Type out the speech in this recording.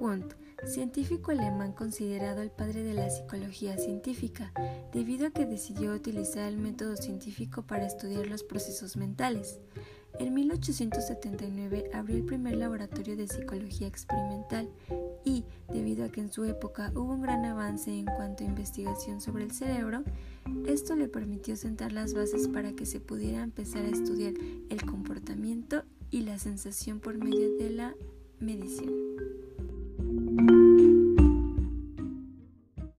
wundt, científico alemán considerado el padre de la psicología científica, debido a que decidió utilizar el método científico para estudiar los procesos mentales. En 1879 abrió el primer laboratorio de psicología experimental y, debido a que en su época hubo un gran avance en cuanto a investigación sobre el cerebro, esto le permitió sentar las bases para que se pudiera empezar a estudiar el comportamiento y la sensación por medio de la medición.